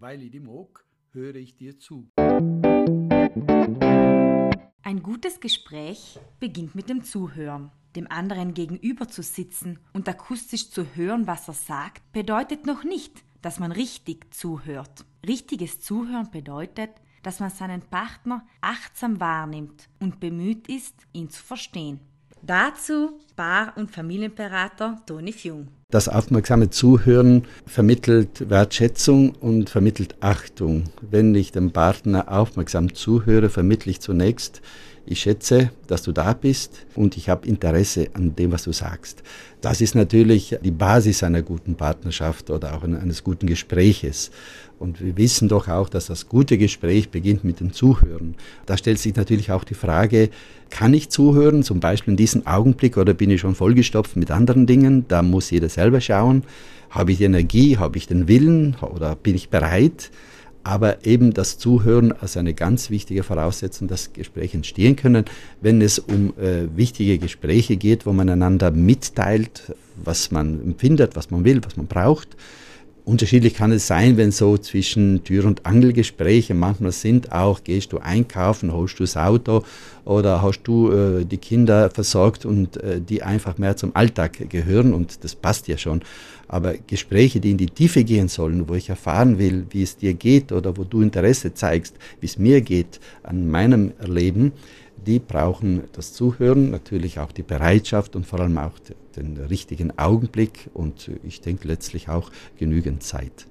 weil ich die mag, höre ich dir zu. Ein gutes Gespräch beginnt mit dem Zuhören. Dem anderen gegenüber zu sitzen und akustisch zu hören, was er sagt, bedeutet noch nicht, dass man richtig zuhört. Richtiges Zuhören bedeutet, dass man seinen Partner achtsam wahrnimmt und bemüht ist, ihn zu verstehen. Dazu Paar- und Familienberater Toni Fjung. Das aufmerksame Zuhören vermittelt Wertschätzung und vermittelt Achtung. Wenn ich dem Partner aufmerksam zuhöre, vermittle ich zunächst, ich schätze, dass du da bist und ich habe Interesse an dem, was du sagst. Das ist natürlich die Basis einer guten Partnerschaft oder auch eines guten Gespräches. Und wir wissen doch auch, dass das gute Gespräch beginnt mit dem Zuhören. Da stellt sich natürlich auch die Frage, kann ich zuhören, zum Beispiel in diesem Augenblick, oder bin ich schon vollgestopft mit anderen Dingen? Da muss jeder selber schauen. Habe ich die Energie, habe ich den Willen oder bin ich bereit? aber eben das Zuhören als eine ganz wichtige Voraussetzung, dass Gespräche entstehen können, wenn es um äh, wichtige Gespräche geht, wo man einander mitteilt, was man empfindet, was man will, was man braucht. Unterschiedlich kann es sein, wenn so zwischen Tür- und Angelgespräche manchmal sind, auch gehst du einkaufen, holst du das Auto oder hast du äh, die Kinder versorgt und äh, die einfach mehr zum Alltag gehören und das passt ja schon. Aber Gespräche, die in die Tiefe gehen sollen, wo ich erfahren will, wie es dir geht oder wo du Interesse zeigst, wie es mir geht an meinem Erleben, die brauchen das Zuhören, natürlich auch die Bereitschaft und vor allem auch den richtigen Augenblick und ich denke letztlich auch genügend Zeit.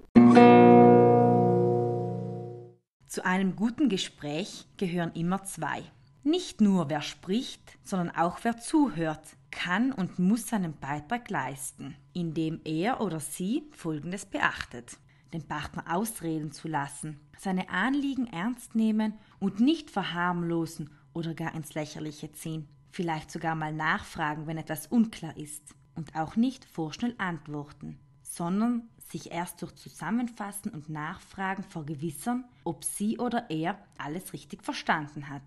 Zu einem guten Gespräch gehören immer zwei. Nicht nur wer spricht, sondern auch wer zuhört, kann und muss seinen Beitrag leisten, indem er oder sie Folgendes beachtet. Den Partner ausreden zu lassen, seine Anliegen ernst nehmen und nicht verharmlosen oder gar ins Lächerliche ziehen. Vielleicht sogar mal nachfragen, wenn etwas unklar ist. Und auch nicht vorschnell antworten, sondern sich erst durch Zusammenfassen und Nachfragen vergewissern, ob sie oder er alles richtig verstanden hat.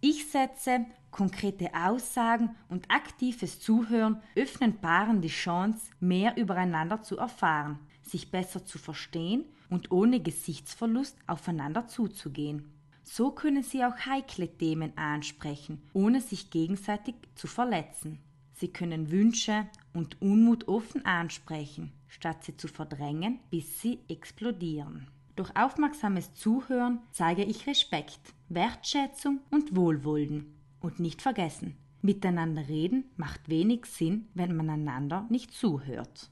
Ich setze konkrete Aussagen und aktives Zuhören öffnen Paaren die Chance, mehr übereinander zu erfahren, sich besser zu verstehen und ohne Gesichtsverlust aufeinander zuzugehen. So können sie auch heikle Themen ansprechen, ohne sich gegenseitig zu verletzen. Sie können Wünsche und Unmut offen ansprechen, statt sie zu verdrängen, bis sie explodieren. Durch aufmerksames Zuhören zeige ich Respekt, Wertschätzung und Wohlwollen. Und nicht vergessen, miteinander reden macht wenig Sinn, wenn man einander nicht zuhört.